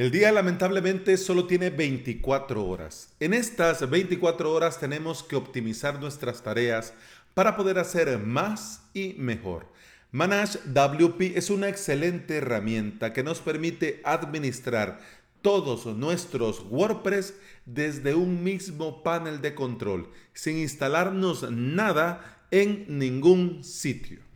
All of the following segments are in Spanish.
El día lamentablemente solo tiene 24 horas. En estas 24 horas tenemos que optimizar nuestras tareas para poder hacer más y mejor. Manage WP es una excelente herramienta que nos permite administrar todos nuestros WordPress desde un mismo panel de control, sin instalarnos nada en ningún sitio.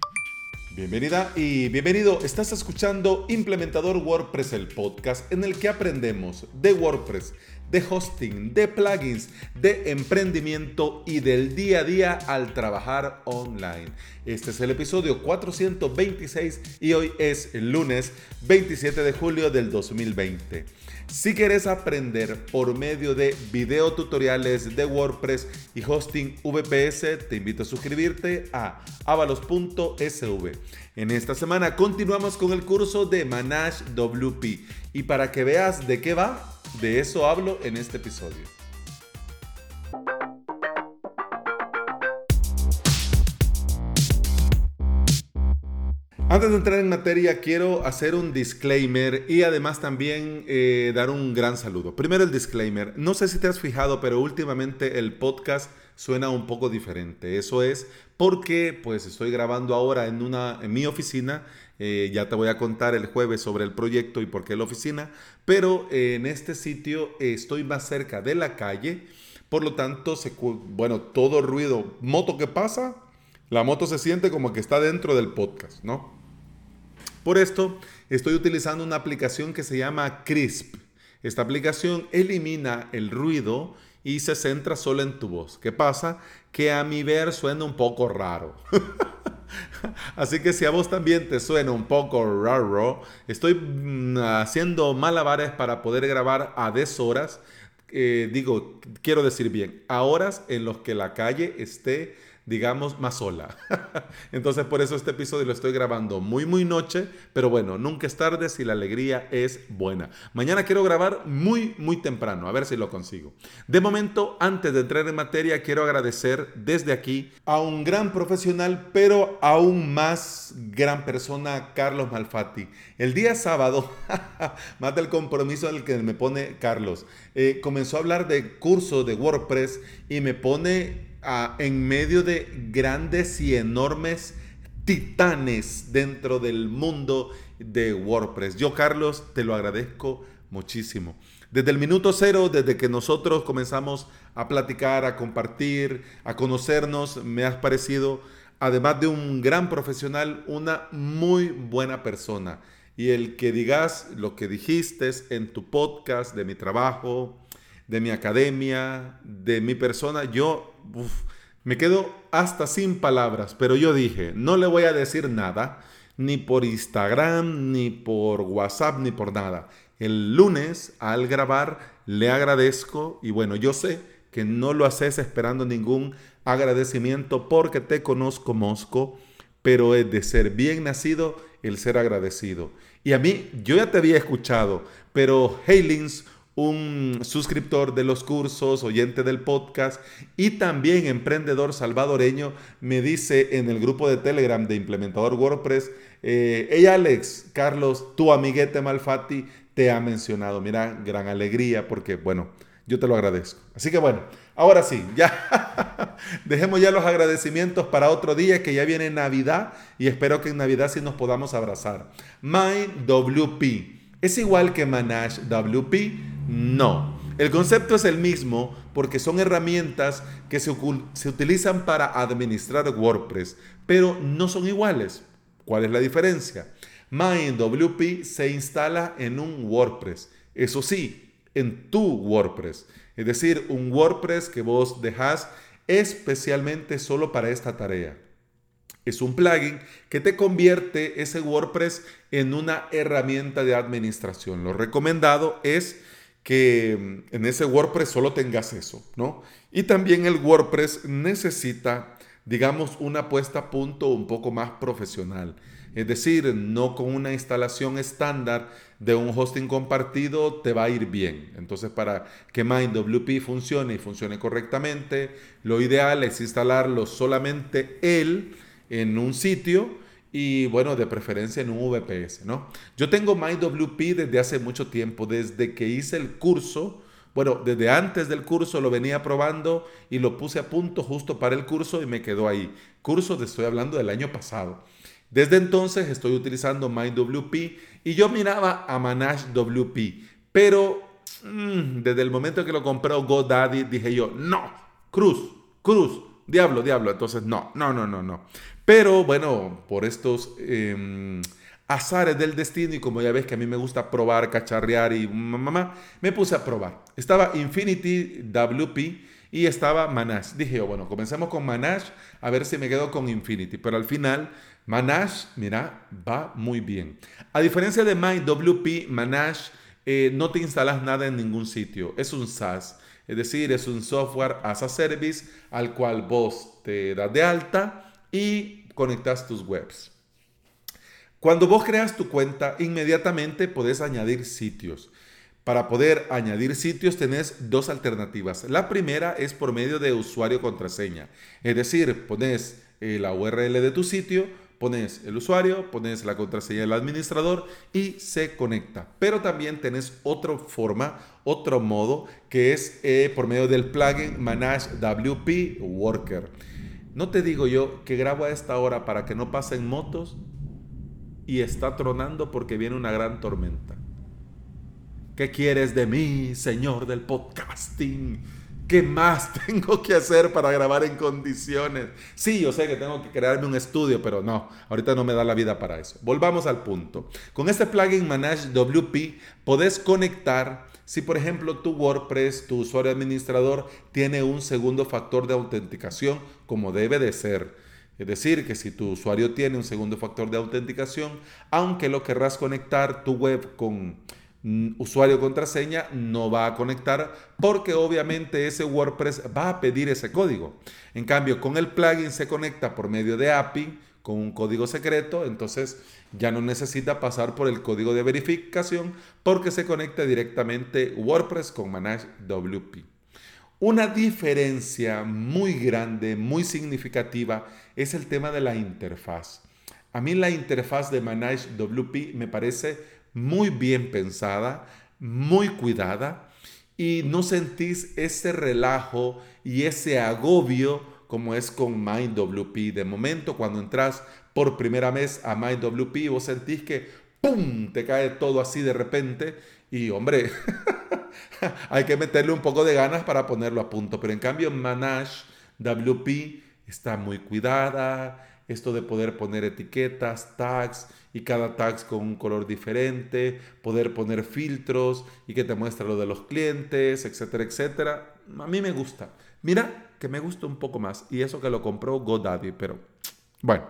Bienvenida y bienvenido. Estás escuchando Implementador WordPress, el podcast en el que aprendemos de WordPress, de hosting, de plugins, de emprendimiento y del día a día al trabajar online. Este es el episodio 426 y hoy es el lunes 27 de julio del 2020. Si quieres aprender por medio de videotutoriales de WordPress y hosting VPS, te invito a suscribirte a avalos.sv. En esta semana continuamos con el curso de Manage WP y para que veas de qué va, de eso hablo en este episodio. Antes de entrar en materia, quiero hacer un disclaimer y además también eh, dar un gran saludo. Primero el disclaimer. No sé si te has fijado, pero últimamente el podcast suena un poco diferente. Eso es porque pues estoy grabando ahora en, una, en mi oficina. Eh, ya te voy a contar el jueves sobre el proyecto y por qué la oficina. Pero eh, en este sitio estoy más cerca de la calle. Por lo tanto, se, bueno, todo ruido, moto que pasa, la moto se siente como que está dentro del podcast, ¿no? Por esto, estoy utilizando una aplicación que se llama Crisp. Esta aplicación elimina el ruido y se centra solo en tu voz. ¿Qué pasa? Que a mi ver suena un poco raro. Así que si a vos también te suena un poco raro, estoy mm, haciendo malabares para poder grabar a deshoras. Eh, digo, quiero decir bien, a horas en los que la calle esté digamos, más sola. Entonces por eso este episodio lo estoy grabando muy, muy noche, pero bueno, nunca es tarde si la alegría es buena. Mañana quiero grabar muy, muy temprano, a ver si lo consigo. De momento, antes de entrar en materia, quiero agradecer desde aquí a un gran profesional, pero aún más gran persona, Carlos Malfatti. El día sábado, más del compromiso del que me pone Carlos, eh, comenzó a hablar de curso de WordPress y me pone en medio de grandes y enormes titanes dentro del mundo de WordPress. Yo, Carlos, te lo agradezco muchísimo. Desde el minuto cero, desde que nosotros comenzamos a platicar, a compartir, a conocernos, me has parecido, además de un gran profesional, una muy buena persona. Y el que digas lo que dijiste en tu podcast, de mi trabajo, de mi academia, de mi persona, yo me quedo hasta sin palabras, pero yo dije, no le voy a decir nada, ni por Instagram, ni por WhatsApp, ni por nada. El lunes, al grabar, le agradezco y bueno, yo sé que no lo haces esperando ningún agradecimiento porque te conozco, Mosco, pero es de ser bien nacido el ser agradecido. Y a mí, yo ya te había escuchado, pero Hailings un suscriptor de los cursos, oyente del podcast y también emprendedor salvadoreño, me dice en el grupo de Telegram de Implementador WordPress, eh, hey Alex, Carlos, tu amiguete Malfatti te ha mencionado. Mira, gran alegría porque, bueno, yo te lo agradezco. Así que bueno, ahora sí, ya dejemos ya los agradecimientos para otro día que ya viene Navidad y espero que en Navidad sí nos podamos abrazar. MyWP es igual que Manage WP no. El concepto es el mismo porque son herramientas que se, utilizan para administrar WordPress, pero no son iguales. ¿Cuál es la diferencia? MindWP se instala en un WordPress. Eso sí, en tu WordPress. Es decir, un WordPress que vos dejas especialmente solo para esta tarea. Es un plugin que te convierte ese WordPress en una herramienta de administración. Lo recomendado es que mm, en ese WordPress solo tengas eso, ¿no? Y también el WordPress necesita, digamos, una puesta a punto un poco más profesional. Es decir, no con una instalación estándar de un hosting compartido te va a ir bien. Entonces, para que MindWP funcione y funcione correctamente, lo ideal es instalarlo solamente él en un sitio y bueno, de preferencia en un VPS, ¿no? Yo tengo MyWP desde hace mucho tiempo, desde que hice el curso, bueno, desde antes del curso lo venía probando y lo puse a punto justo para el curso y me quedó ahí. Curso, te estoy hablando del año pasado. Desde entonces estoy utilizando MyWP y yo miraba a Manage WP, pero mm, desde el momento que lo compró GoDaddy dije yo, no, Cruz, Cruz, diablo, diablo. Entonces, no, no, no, no, no. Pero bueno, por estos em, azares del destino y como ya ves que a mí me gusta probar, cacharrear y mamá, me puse a probar. Estaba Infinity WP y estaba Manage. Dije bueno, comencemos con Manage a ver si me quedo con Infinity. Pero al final, Manage, mira, va muy bien. A diferencia de MyWP, Manage eh, no te instalas nada en ningún sitio. Es un SaaS. Es decir, es un software as a service al cual vos te das de alta y conectas tus webs. Cuando vos creas tu cuenta, inmediatamente podés añadir sitios. Para poder añadir sitios tenés dos alternativas. La primera es por medio de usuario contraseña. Es decir, pones eh, la URL de tu sitio, pones el usuario, pones la contraseña del administrador y se conecta. Pero también tenés otra forma, otro modo, que es eh, por medio del plugin Manage WP Worker. No te digo yo que grabo a esta hora para que no pasen motos y está tronando porque viene una gran tormenta. ¿Qué quieres de mí, señor del podcasting? ¿Qué más tengo que hacer para grabar en condiciones? Sí, yo sé que tengo que crearme un estudio, pero no, ahorita no me da la vida para eso. Volvamos al punto. Con este plugin Manage WP podés conectar, si por ejemplo tu WordPress, tu usuario administrador, tiene un segundo factor de autenticación como debe de ser. Es decir, que si tu usuario tiene un segundo factor de autenticación, aunque lo querrás conectar tu web con usuario contraseña no va a conectar porque obviamente ese WordPress va a pedir ese código. En cambio, con el plugin se conecta por medio de API con un código secreto, entonces ya no necesita pasar por el código de verificación porque se conecta directamente WordPress con Manage WP. Una diferencia muy grande, muy significativa, es el tema de la interfaz. A mí la interfaz de Manage WP me parece muy bien pensada, muy cuidada y no sentís ese relajo y ese agobio como es con MindWP. De momento, cuando entras por primera vez a MindWP, vos sentís que ¡pum! te cae todo así de repente y hombre, hay que meterle un poco de ganas para ponerlo a punto. Pero en cambio, Manage WP está muy cuidada, esto de poder poner etiquetas, tags y cada tag con un color diferente, poder poner filtros y que te muestre lo de los clientes, etcétera, etcétera. A mí me gusta. Mira que me gusta un poco más y eso que lo compró GoDaddy, pero bueno,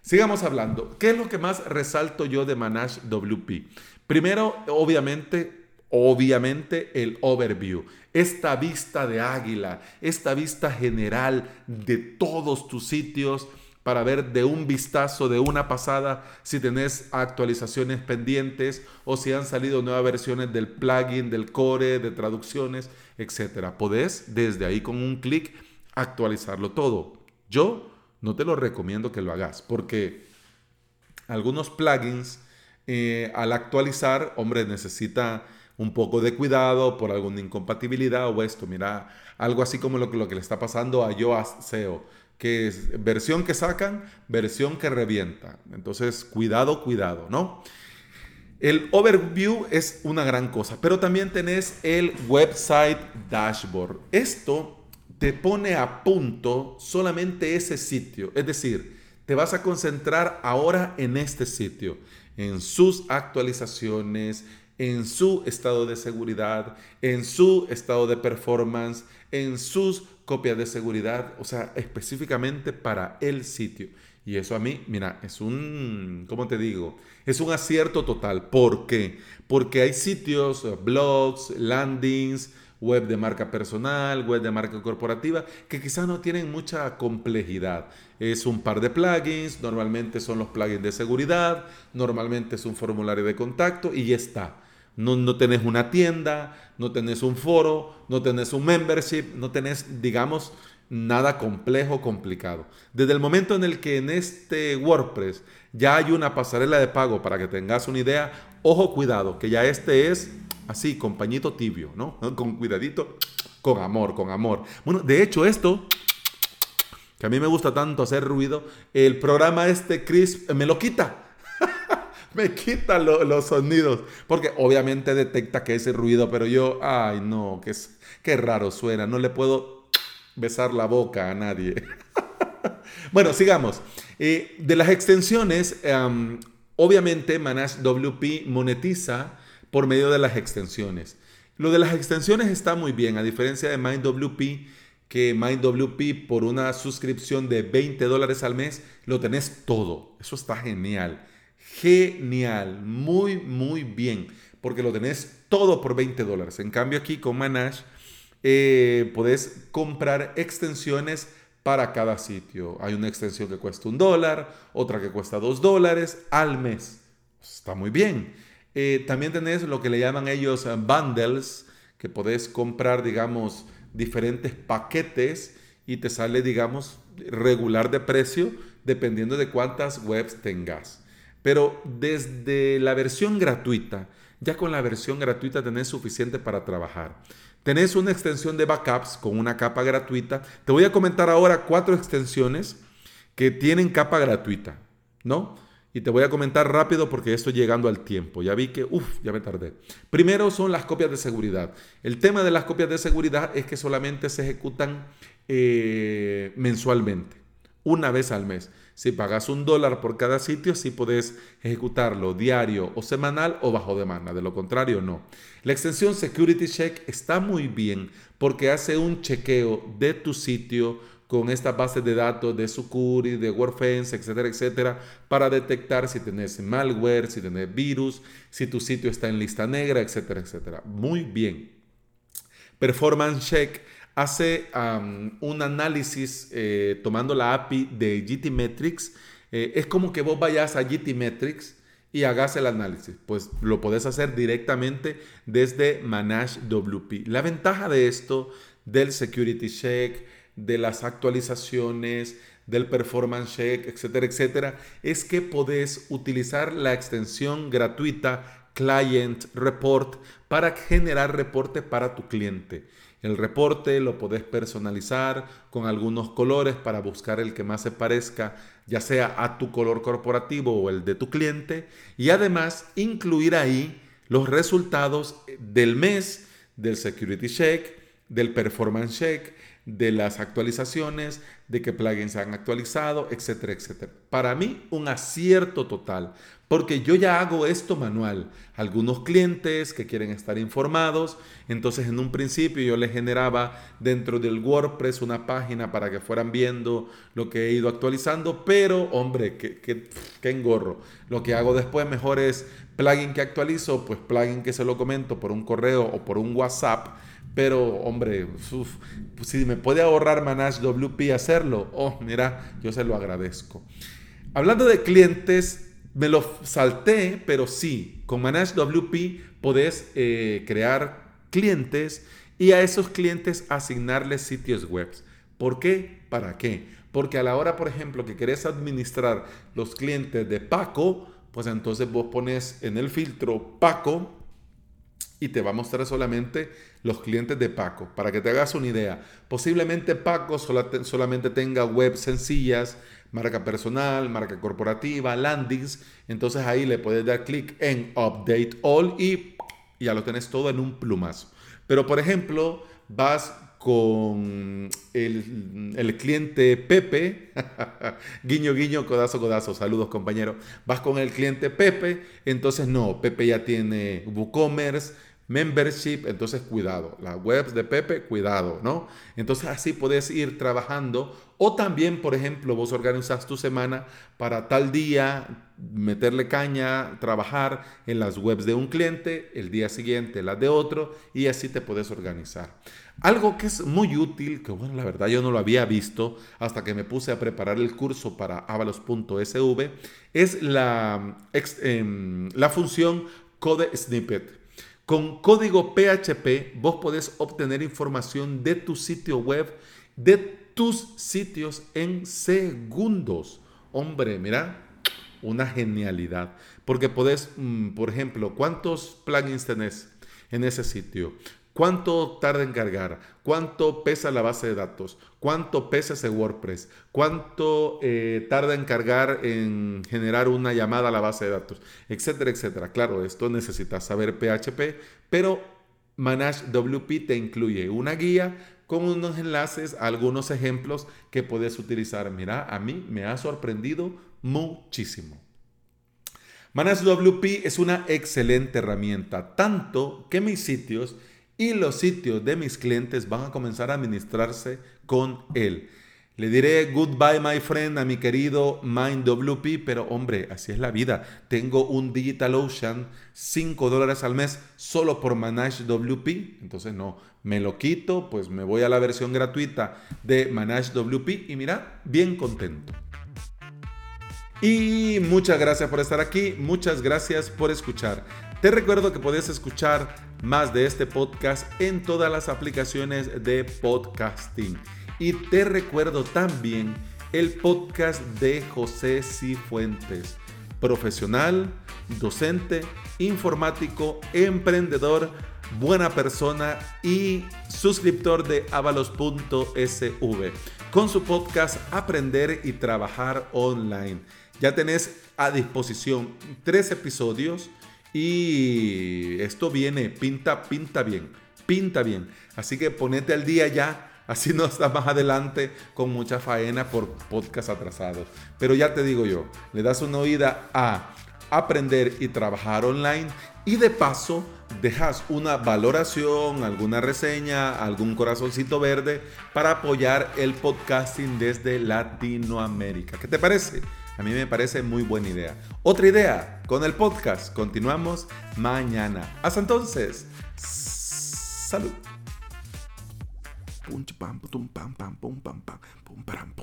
sigamos hablando. ¿Qué es lo que más resalto yo de Manage WP? Primero, obviamente, obviamente el overview, esta vista de águila, esta vista general de todos tus sitios para ver de un vistazo, de una pasada, si tenés actualizaciones pendientes o si han salido nuevas versiones del plugin, del core, de traducciones, etc. Podés desde ahí con un clic actualizarlo todo. Yo no te lo recomiendo que lo hagas porque algunos plugins eh, al actualizar, hombre, necesita un poco de cuidado por alguna incompatibilidad o esto. Mira, algo así como lo que, lo que le está pasando a Yoast SEO que es versión que sacan, versión que revienta. Entonces, cuidado, cuidado, ¿no? El overview es una gran cosa, pero también tenés el website dashboard. Esto te pone a punto solamente ese sitio, es decir, te vas a concentrar ahora en este sitio, en sus actualizaciones, en su estado de seguridad, en su estado de performance, en sus copias de seguridad, o sea, específicamente para el sitio. Y eso a mí, mira, es un, ¿cómo te digo? Es un acierto total. ¿Por qué? Porque hay sitios, blogs, landings, web de marca personal, web de marca corporativa, que quizás no tienen mucha complejidad. Es un par de plugins, normalmente son los plugins de seguridad, normalmente es un formulario de contacto y ya está. No, no tenés una tienda, no tenés un foro, no tenés un membership, no tenés, digamos, nada complejo, complicado. Desde el momento en el que en este WordPress ya hay una pasarela de pago para que tengas una idea, ojo, cuidado, que ya este es así, compañito tibio, ¿no? Con cuidadito, con amor, con amor. Bueno, de hecho esto, que a mí me gusta tanto hacer ruido, el programa este, Chris, me lo quita. me quita los sonidos, porque obviamente detecta que ese ruido, pero yo, ay no, qué, qué raro suena, no le puedo besar la boca a nadie. bueno, sigamos. Eh, de las extensiones, obviamente Manage WP monetiza por medio de las extensiones. Lo de las extensiones está muy bien, a diferencia de MindWP, que MindWP por una suscripción de 20 dólares al mes lo tenés todo. Eso está genial. Genial. Muy, muy bien. Porque lo tenés todo por 20 dólares. En cambio aquí con Manage eh, podés comprar extensiones para cada sitio. Hay una extensión que cuesta un dólar, otra que cuesta dos dólares al mes. Está muy bien. Eh, también tenés lo que le llaman ellos eh, bundles, que podés comprar, digamos, diferentes paquetes y te sale, digamos, regular de precio dependiendo de cuántas webs tengas. Pero desde la versión gratuita, ya con la versión gratuita tenés suficiente para trabajar. Tenés una extensión de backups con una capa gratuita. Te voy a comentar ahora cuatro extensiones que tienen capa gratuita, ¿no? Y te voy a comentar rápido porque estoy llegando al tiempo. Ya vi que, uff, ya me tardé. Primero son las copias de seguridad. El tema de las copias de seguridad es que solamente se ejecutan eh, mensualmente, una vez al mes. Si pagas un dólar por cada sitio, sí puedes ejecutarlo diario o semanal o bajo demanda. De lo contrario, no. La extensión Security Check está muy bien porque hace un chequeo de tu sitio con esta base de datos de Sucuri, de WordFence, etcétera, etcétera, para detectar si tenés malware, si tenés virus, si tu sitio está en lista negra, etcétera, etcétera. Muy bien. Performance Check hace un análisis eh, tomando la API de GTmetrix. Eh, es como que vos vayas a GTmetrix y hagas el análisis. Pues lo podés hacer directamente desde Manage WP. La ventaja de esto, del Security Check, de las actualizaciones, del Performance Check, etcétera, etcétera, es que podés utilizar la extensión gratuita Client Report para generar reporte para tu cliente. El reporte lo podés personalizar con algunos colores para buscar el que más se parezca, ya sea a tu color corporativo o el de tu cliente, y además incluir ahí los resultados del mes del Security Check, del Performance Check, de las actualizaciones, de qué plugins se han actualizado, etcétera, etcétera. Para mí, un acierto total, porque yo ya hago esto manual. Algunos clientes que quieren estar informados, entonces en un principio yo les generaba dentro del WordPress una página para que fueran viendo lo que he ido actualizando, pero hombre, qué, qué, engorro. Lo que hago después mejor es plugin que actualizo, pues plugin que se lo comento por un correo o por un WhatsApp pero, hombre, si me puede ahorrar Manage WP hacerlo, oh, mira, yo se lo agradezco. Hablando de clientes, me lo salté, pero sí, con Manage WP podés eh, crear clientes y a esos clientes asignarles sitios web. ¿Por qué? ¿Para qué? Porque a la hora, por ejemplo, que querés administrar los clientes de Paco, pues entonces vos pones en el filtro Paco y te va a mostrar solamente los clientes de Paco. Para que te hagas una idea, posiblemente Paco solamente tenga web sencillas, marca personal, marca corporativa, landings. Entonces ahí le puedes dar clic en Update All y ya lo tenés todo en un plumazo. Pero por ejemplo, vas con el, el, cliente Pepe, guiño, guiño, codazo, codazo, saludos compañero, vas con el cliente Pepe, entonces no, Pepe ya tiene WooCommerce, membership, entonces cuidado. Las webs de Pepe, cuidado, ¿no? Entonces así puedes ir trabajando. O también, por ejemplo, vos organizas tu semana para tal día meterle caña, trabajar en las webs de un cliente, el día siguiente las de otro, y así te puedes organizar. Algo que es muy útil, que bueno, la verdad yo no lo había visto hasta que me puse a preparar el curso para avalos.sv, es la, em, la función Code Snippet. Con código PHP vos podés obtener información de tu sitio web de tus sitios en segundos. Hombre, mira, una genialidad. Porque podés, mm, por ejemplo, ¿cuántos plugins tenés en ese sitio? ¿Cuánto tarda en cargar? ¿Cuánto pesa la base de datos? ¿Cuánto pesa ese WordPress? ¿Cuánto eh, tarda en cargar en generar una llamada a la base de datos? Etcétera, etcétera. Claro, esto necesitas saber PHP, pero Manage WP te incluye una guía con unos enlaces, algunos ejemplos que puedes utilizar. Mira, a mí me ha sorprendido muchísimo. Manage WP es una excelente herramienta, tanto que mis sitios y los sitios de mis clientes van a comenzar a administrarse con él. Le diré goodbye, my friend, a mi querido MindWP, pero hombre, así es la vida. Tengo un DigitalOcean, 5 dólares al mes solo por ManageWP. Entonces, no, me lo quito, pues me voy a la versión gratuita de ManageWP y mira, bien contento. Y muchas gracias por estar aquí, muchas gracias por escuchar. Te recuerdo que puedes escuchar más de este podcast en todas las aplicaciones de podcasting. Y te recuerdo también el podcast de José Cifuentes, profesional, docente, informático, emprendedor, buena persona y suscriptor de avalos.sv con su podcast Aprender y Trabajar Online. Ya tenés a disposición tres episodios y esto viene, pinta, pinta bien, pinta bien. Así que ponete al día ya, así no estás más adelante con mucha faena por podcast atrasados. Pero ya te digo yo, le das una oída a aprender y trabajar online y de paso dejas una valoración, alguna reseña, algún corazoncito verde para apoyar el podcasting desde Latinoamérica. ¿Qué te parece? A mí me parece muy buena idea. Otra idea, con el podcast continuamos mañana. Hasta entonces, salud. Pum, pam, pum, pam, pum, pam, pum, pam,